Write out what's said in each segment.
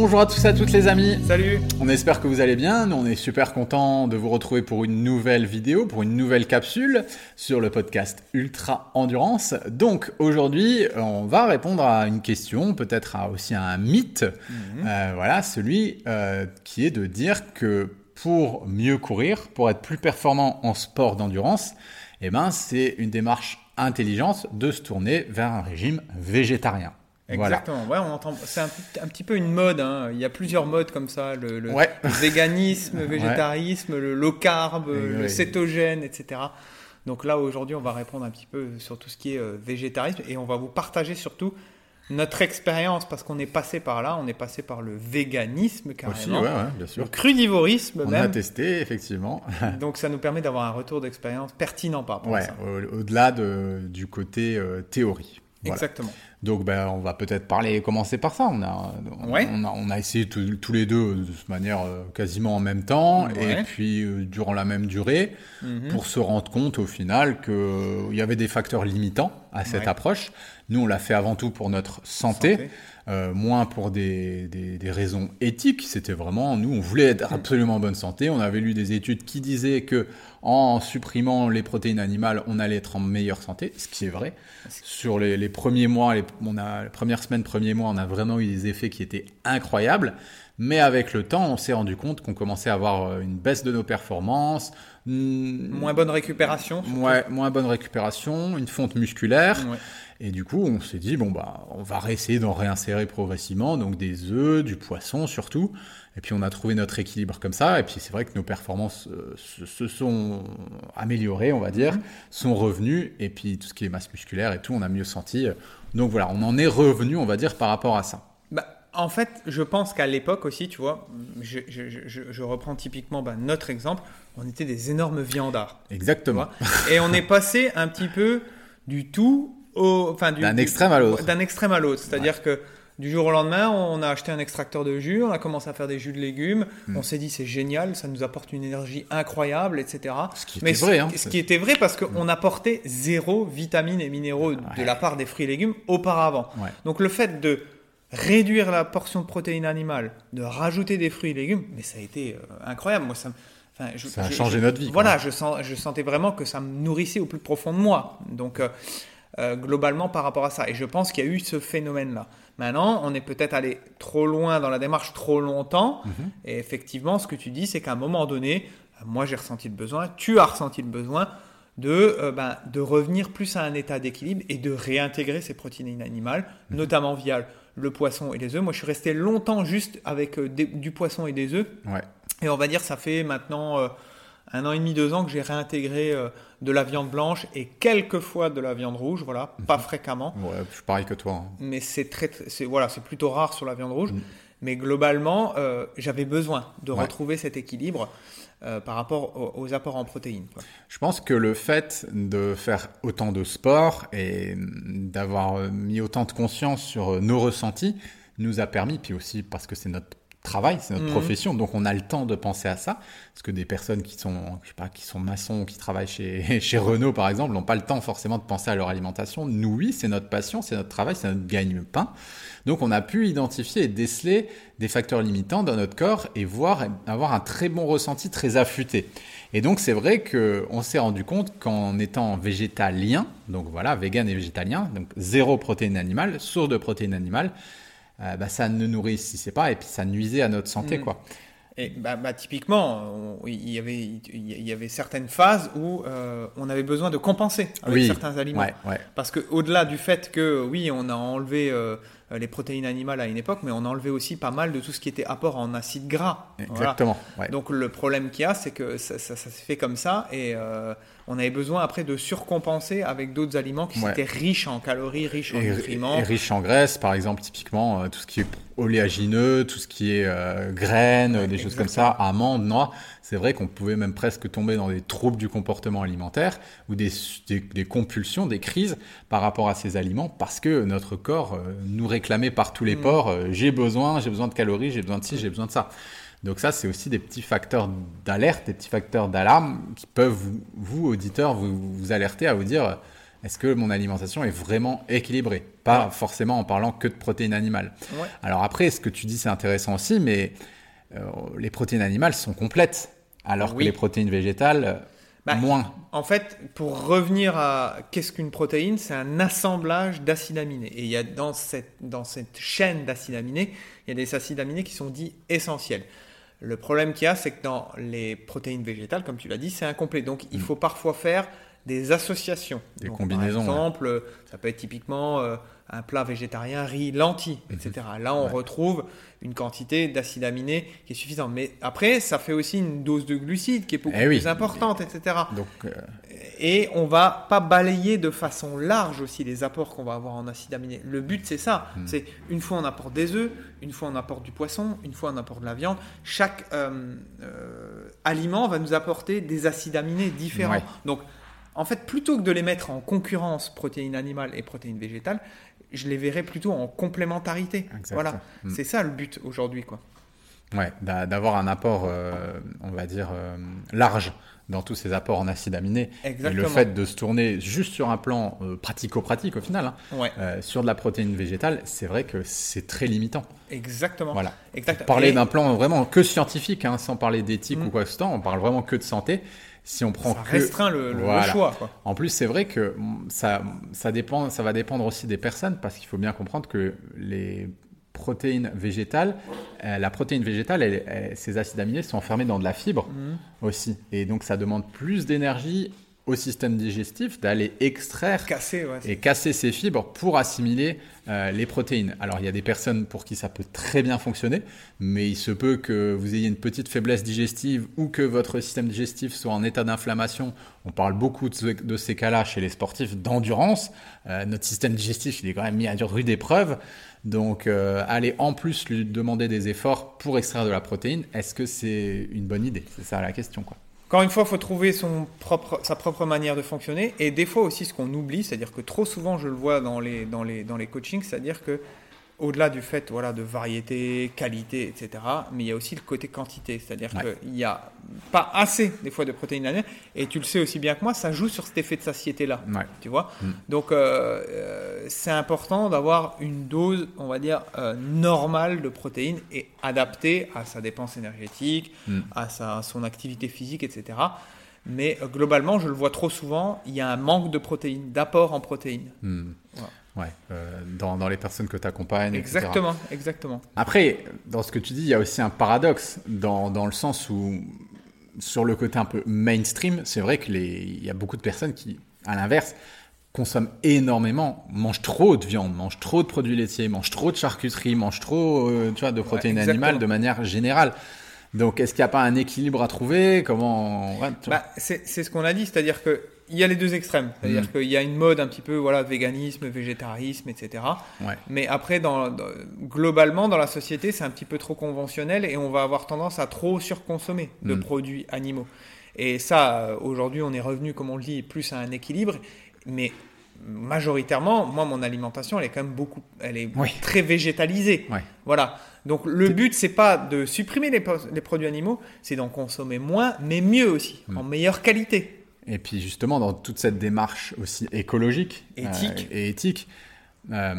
Bonjour à tous et à toutes les amis. Salut. On espère que vous allez bien. Nous, on est super content de vous retrouver pour une nouvelle vidéo, pour une nouvelle capsule sur le podcast Ultra Endurance. Donc aujourd'hui, on va répondre à une question, peut-être aussi à un mythe. Mhm. Euh, voilà, celui euh, qui est de dire que pour mieux courir, pour être plus performant en sport d'endurance, eh ben, c'est une démarche intelligente de se tourner vers un régime végétarien. Exactement. Ouais, on entend. C'est un, petit peu une mode. Hein. Il y a plusieurs modes comme ça le, le, véganisme, le végétarisme, le low carb, le cétogène, etc. Donc là, aujourd'hui, on va répondre un petit peu sur tout ce qui est euh, végétarisme et on va vous partager surtout notre expérience parce qu'on est passé par là. On est passé par le véganisme carrément, Aussi, bien sûr. le crudivorisme on même. On a testé effectivement. Donc ça nous permet d'avoir un retour d'expérience pertinent par rapport ça. Au-delà du côté euh, théorie. Exactement. Donc, ben, on va peut-être parler, commencer par ça. On a, on, a, essayé tous les deux de manière euh, quasiment en même temps et puis euh, durant la même durée mhm. pour se rendre compte au final qu'il euh, y avait des facteurs limitants à cette approche. Nous, on l'a fait avant tout pour notre santé. Euh, moins pour des, des, raisons éthiques. C'était vraiment, nous, on voulait être absolument en bonne santé. On avait lu des études qui disaient que en supprimant les protéines animales, on allait être en meilleure santé, ce qui est vrai. Sur les, les premiers mois, les, on a, les premières semaines, premiers mois, on a vraiment eu des effets qui étaient incroyables. Mais avec le temps, on s'est rendu compte qu'on commençait à avoir euh, une baisse de nos performances. Moins bonne récupération. Moins, moins bonne récupération, une fonte musculaire. Et du coup, on s'est dit, bon, bah, on va essayer d'en réinsérer progressivement, donc des œufs, du poisson surtout. Et puis, on a trouvé notre équilibre comme ça. Et puis, c'est vrai que nos performances euh, se, sont améliorées, on va dire, mhm. sont revenues. Et puis, tout ce qui est masse musculaire et tout, on a mieux senti. Donc voilà, on en est revenu, on va dire, par rapport à ça. Bah, en fait, je pense qu'à l'époque aussi, tu vois, je, reprends typiquement bah, notre exemple, on était des énormes viandards. Exactement. Et on est passé un petit peu du tout d'un extrême à l'autre. D'un extrême à l'autre. C'est-à-dire que du jour au lendemain, on a acheté un extracteur de jus, on a commencé à faire des jus de légumes, hmm. on s'est dit c'est génial, ça nous apporte une énergie incroyable, etc. Ce qui était vrai. Hein, ce qui était vrai parce qu'on hmm. apportait zéro vitamines et minéraux de la part des fruits et légumes auparavant. Donc le fait de réduire la portion de protéines animales, de rajouter des fruits et légumes, mais ça a été euh, incroyable. Moi, ça, ça a changé notre vie. Voilà, je, sens, je sentais vraiment que ça me nourrissait au plus profond de moi. Donc, euh, euh, globalement par rapport à ça. Et je pense qu'il y a eu ce phénomène-là. Maintenant, on est peut-être allé trop loin dans la démarche trop longtemps. Mhm. Et effectivement, ce que tu dis, c'est qu'à un moment donné, moi j'ai ressenti le besoin, tu as ressenti le besoin de, euh, ben, de revenir plus à un état d'équilibre et de réintégrer ces protéines animales, mhm. notamment via le poisson et les œufs. Moi, je suis resté longtemps juste avec du poisson et des œufs. Et on va dire, ça fait maintenant un an et demi, deux ans que j'ai réintégré euh, de la viande blanche et quelquefois de la viande rouge, voilà, pas mhm. fréquemment. Ouais, je suis pareil que toi. Hein. Mais c'est très, c'est voilà, c'est plutôt rare sur la viande rouge. Mhm. Mais globalement, euh, j'avais besoin de retrouver cet équilibre euh, par rapport aux, apports en protéines. Je pense que le fait de faire autant de sport et d'avoir mis autant de conscience sur nos ressentis nous a permis, puis aussi parce que c'est notre travail, c'est notre mhm. profession, donc on a le temps de penser à ça. Parce que des personnes qui sont, je sais pas, qui sont maçons, qui travaillent chez, chez Renault par exemple, n'ont pas le temps forcément de penser à leur alimentation. Nous, oui, c'est notre passion, c'est notre travail, c'est notre gagne-pain. Donc on a pu identifier et déceler des facteurs limitants dans notre corps et voir avoir un très bon ressenti, très affûté. Et donc c'est vrai qu'on s'est rendu compte qu'en étant végétalien, donc voilà, vegan et végétalien, donc zéro protéine animale, source de protéines animales, euh, bah, ça ne nourrissait pas et puis ça nuisait à notre santé. Mm. quoi. Et bah, bah typiquement, il, y avait, il y avait certaines phases où euh, on avait besoin de compenser avec certains aliments. Parce que au-delà du fait que oui, on a enlevé euh, les protéines animales à une époque, mais on a enlevé aussi pas mal de tout ce qui était apport en acides gras. Exactement. Donc le problème qu'il y a, c'est que ça, ça, s'est fait comme ça et on avait besoin après de surcompenser avec d'autres aliments qui étaient riches en calories, riches en nutriments. Et riches en graisse, par exemple, typiquement, euh, tout ce qui est oléagineux, tout ce qui est euh, graines, des choses comme ça, amandes, noix. C'est vrai qu'on pouvait même presque tomber dans des troubles du comportement alimentaire ou des, des, compulsions, des crises par rapport à ces aliments parce que notre corps euh, nous réclamait par tous les mm. pores, j'ai besoin, j'ai besoin de calories, j'ai besoin de ci, j'ai besoin de ça. Donc ça, c'est aussi des petits facteurs d'alerte, des petits facteurs d'alarme qui peuvent, vous, auditeurs, vous, alerter à vous dire, Est-ce que mon alimentation est vraiment équilibrée? Pas forcément en parlant que de protéines animales. Ouais. Alors après, ce que tu dis, c'est intéressant aussi, mais euh, les protéines animales sont complètes, alors Oui. que les protéines végétales, Bah, moins. En fait, pour revenir à qu'est-ce qu'une protéine, c'est un assemblage d'acides aminés. Et il y a dans cette, dans cette chaîne d'acides aminés, il y a des acides aminés qui sont dits essentiels. Le problème qu'il y a, c'est que dans les protéines végétales, comme tu l'as dit, c'est incomplet. Donc il faut parfois faire des associations. Des Donc, combinaisons, Par exemple, euh, ça peut être typiquement euh, un plat végétarien, riz, lentilles, etc. Là, on Ouais. retrouve une quantité d'acides aminés qui est suffisante. Mais après, ça fait aussi une dose de glucides qui est beaucoup Eh oui. plus importante, etc. Donc, euh, Et on va pas balayer de façon large aussi les apports qu'on va avoir en acides aminés. Le but, c'est ça. C'est une fois on apporte des œufs, une fois on apporte du poisson, une fois on apporte de la viande. Chaque euh, euh, aliment va nous apporter des acides aminés différents. Ouais. Donc, en fait, plutôt que de les mettre en concurrence protéines animales et protéines végétales, je les verrais plutôt en complémentarité. Voilà, Mm. c'est ça le but aujourd'hui, quoi. ouais, d'a- d'avoir un apport, euh, on va dire, euh, large dans tous ces apports en acides aminés. Et Exactement. le fait de se tourner juste sur un plan euh, pratico-pratique au final, hein, Ouais, sur de la protéine végétale, c'est vrai que c'est très limitant. exactement. Voilà. Exactement. Parler Et- d'un plan vraiment que scientifique, hein, sans parler d'éthique Mm. ou quoi que ce soit, on parle vraiment que de santé. Si on prend ça que restreint le, le Voilà. choix, quoi. En plus, c'est vrai que ça, ça, dépend, ça va dépendre aussi des personnes parce qu'il faut bien comprendre que les protéines végétales, euh, la protéine végétale, elle- acides aminés sont enfermés dans de la fibre Mhm. aussi. Et donc, ça demande plus d'énergie au système digestif d'aller extraire ouais. et casser ces fibres pour assimiler euh, les protéines. Alors il y a des personnes pour qui ça peut très bien fonctionner, mais il se peut que vous ayez une petite faiblesse digestive ou que votre système digestif soit en état d'inflammation. On parle beaucoup de, ce- de ces cas-là chez les sportifs d'endurance. Euh, notre système digestif il est quand même mis à rude épreuve. Donc euh, aller en plus lui demander des efforts pour extraire de la protéine, est-ce que c'est une bonne idée? C'est ça la question. Quoi. Encore une fois, il faut trouver sa propre manière de fonctionner. Et des fois aussi, ce qu'on oublie, c'est-à-dire que trop souvent, je le vois dans les coachings, c'est-à-dire que au-delà du fait voilà, de variété, qualité, etc., mais il y a aussi le côté quantité. C'est-à-dire Ouais. qu'il n'y a pas assez, des fois, de protéines animales. Et tu le sais aussi bien que moi, ça joue sur cet effet de satiété-là. Ouais. Tu vois Mm. Donc, euh, euh, c'est important d'avoir une dose, on va dire, euh, normale de protéines et adaptée à sa dépense énergétique, Mm. à, sa, son activité physique, etc. Mais euh, globalement, je le vois trop souvent, il y a un manque de protéines, d'apport en protéines. Hmm. Voilà. Ouais, euh, dans, dans les personnes que tu accompagnes. etc. Exactement, exactement. Après, dans ce que tu dis, il y a aussi un paradoxe dans, dans le sens où, sur le côté un peu mainstream, c'est vrai qu'il y a beaucoup de personnes qui, à l'inverse, consomment énormément, mangent trop de viande, mangent trop de produits laitiers, mangent trop de charcuterie, mangent trop euh, tu vois, de protéines animales de manière générale. Donc, est-ce qu'il n'y a pas un équilibre à trouver? Comment ouais. Bah, c'est ce qu'on a dit, c'est-à-dire que il y a les deux extrêmes. C'est-à-dire Mm. qu'il y a une mode un petit peu, voilà, véganisme, végétarisme, etc. Ouais. Mais après, dans, dans- globalement, dans la société, c'est un petit peu trop conventionnel et on va avoir tendance à trop surconsommer de Mm. produits animaux. Et ça, euh, aujourd'hui, on est revenu, comme on le dit, plus à un équilibre. Mais majoritairement, moi, mon alimentation, elle est quand même beaucoup, elle est Oui. très végétalisée. Voilà. Donc le but, c'est pas de supprimer les produits animaux, c'est d'en consommer moins, mais mieux aussi, Mm. en meilleure qualité. Et puis justement, dans toute cette démarche aussi écologique Éthique. euh, et éthique, euh,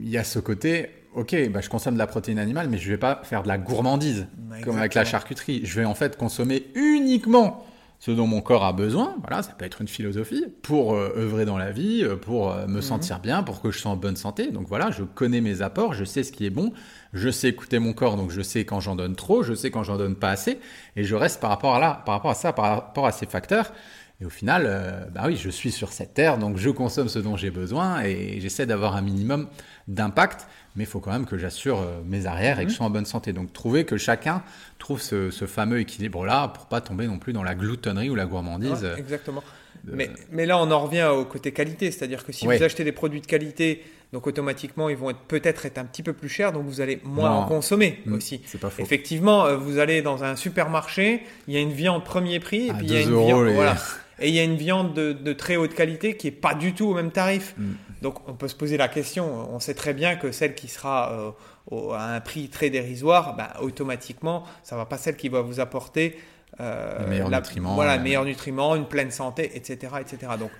il y a ce côté, ok, bah, je consomme de la protéine animale, mais je vais pas faire de la gourmandise, comme avec la charcuterie. Je vais en fait consommer uniquement ce dont mon corps a besoin. Voilà, ça peut être une philosophie pour euh, œuvrer dans la vie, pour me Mhm. sentir bien, pour que je sois en bonne santé. Donc voilà, je connais mes apports, je sais ce qui est bon, je sais écouter mon corps, donc je sais quand j'en donne trop, je sais quand j'en donne pas assez, et je reste par rapport à là, par rapport à ça, par rapport à ces facteurs. Et au final, euh, bah oui, je suis sur cette terre, donc je consomme ce dont j'ai besoin et j'essaie d'avoir un minimum d'impact, mais il faut quand même que j'assure euh, mes arrières et que je sois en bonne santé. Donc trouver que chacun trouve ce, ce fameux équilibre-là pour pas tomber non plus dans la gloutonnerie ou la gourmandise. Ouais, euh, exactement. De- Mais, mais là, on en revient au côté qualité, c'est-à-dire que si vous achetez des produits de qualité, donc automatiquement, ils vont être peut-être être un petit peu plus chers, donc vous allez moins Non. en consommer Mm, aussi. C'est pas faux. Effectivement, euh, vous allez dans un supermarché, il y a une viande premier prix, et À puis il y a 2 une viande, les- voilà. Et il y a une viande de, de très haute qualité qui est pas du tout au même tarif. Mm. Donc on peut se poser la question, on sait très bien que celle qui sera euh, au- à un prix très dérisoire, bah, automatiquement, ça va pas celle qui va vous apporter euh, meilleurs nutriments, Voilà, meilleurs nutriments, une pleine santé, etc. etc. Donc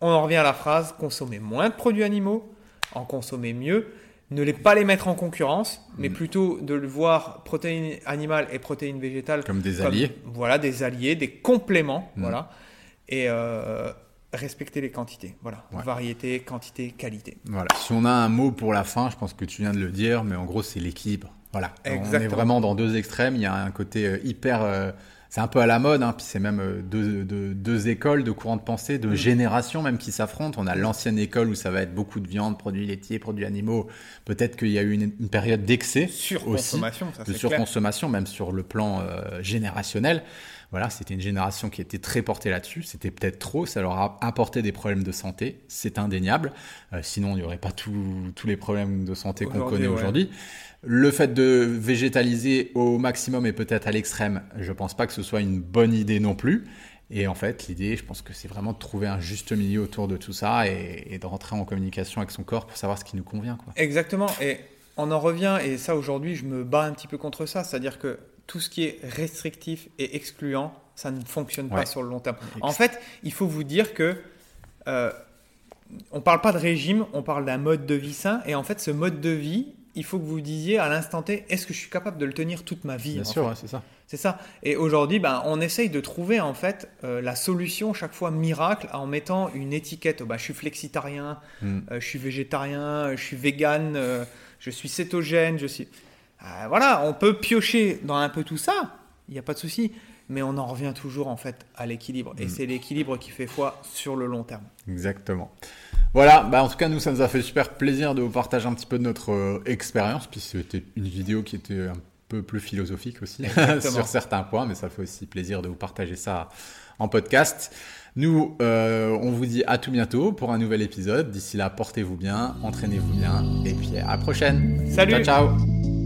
on en revient à la phrase consommer moins de produits animaux, en consommer mieux, ne les pas les mettre en concurrence, mais mm. plutôt de le voir protéines animales et protéines végétales comme des alliés. Voilà, des alliés, des compléments, mm. voilà. Et euh, respecter les quantités, voilà. Variété, quantité, qualité. Voilà. Si on a un mot pour la fin, je pense que tu viens de le dire, mais en gros c'est l'équilibre. Voilà. On est vraiment dans deux extrêmes. Il y a un côté euh, hyper euh, c'est un peu à la mode, hein, puis c'est même euh, deux, deux, écoles de courants de pensée, de mm. générations même qui s'affrontent. On a l'ancienne école où ça va être beaucoup de viande, produits laitiers, produits animaux. Peut-être qu'il y a eu une, période d'excès aussi, de surconsommation, même sur le plan euh, générationnel. Voilà, c'était une génération qui était très portée là-dessus. C'était peut-être trop, ça leur a apporté des problèmes de santé, c'est indéniable. Euh, sinon, il n'y aurait pas tous les problèmes de santé qu'on connaît aujourd'hui. Le fait de végétaliser au maximum et peut-être à l'extrême, je pense pas que ce soit une bonne idée non plus. Et en fait, l'idée, je pense que c'est vraiment de trouver un juste milieu autour de tout ça et, de rentrer en communication avec son corps pour savoir ce qui nous convient. Quoi. Exactement. Et on en revient, et ça aujourd'hui, je me bats un petit peu contre ça. C'est-à-dire que tout ce qui est restrictif et excluant, ça ne fonctionne pas sur le long terme. En fait, il faut vous dire que euh, on parle pas de régime, on parle d'un mode de vie sain. Et en fait, ce mode de vie, il faut que vous disiez à l'instant T, est-ce que je suis capable de le tenir toute ma vie Bien sûr, c'est ça. C'est ça. Et aujourd'hui, ben, on essaye de trouver en fait euh, la solution chaque fois miracle en mettant une étiquette. bah, je suis flexitarien, hmm. euh, je suis végétarien, je suis vegan, euh, je suis cétogène, je suis. Voilà, on peut piocher dans un peu tout ça. Il n'y a pas de souci mais on en revient toujours en fait à l'équilibre. Et hmm. c'est l'équilibre qui fait foi sur le long terme. Exactement. Voilà, bah en tout cas, nous, ça nous a fait super plaisir de vous partager un petit peu de notre euh, expérience. Puis c'était une vidéo qui était un peu plus philosophique aussi sur certains points, mais ça fait aussi plaisir de vous partager ça en podcast. Nous, euh, on vous dit à tout bientôt pour un nouvel épisode. D'ici là, portez-vous bien, entraînez-vous bien, et puis à la prochaine. Salut. Ciao, ciao.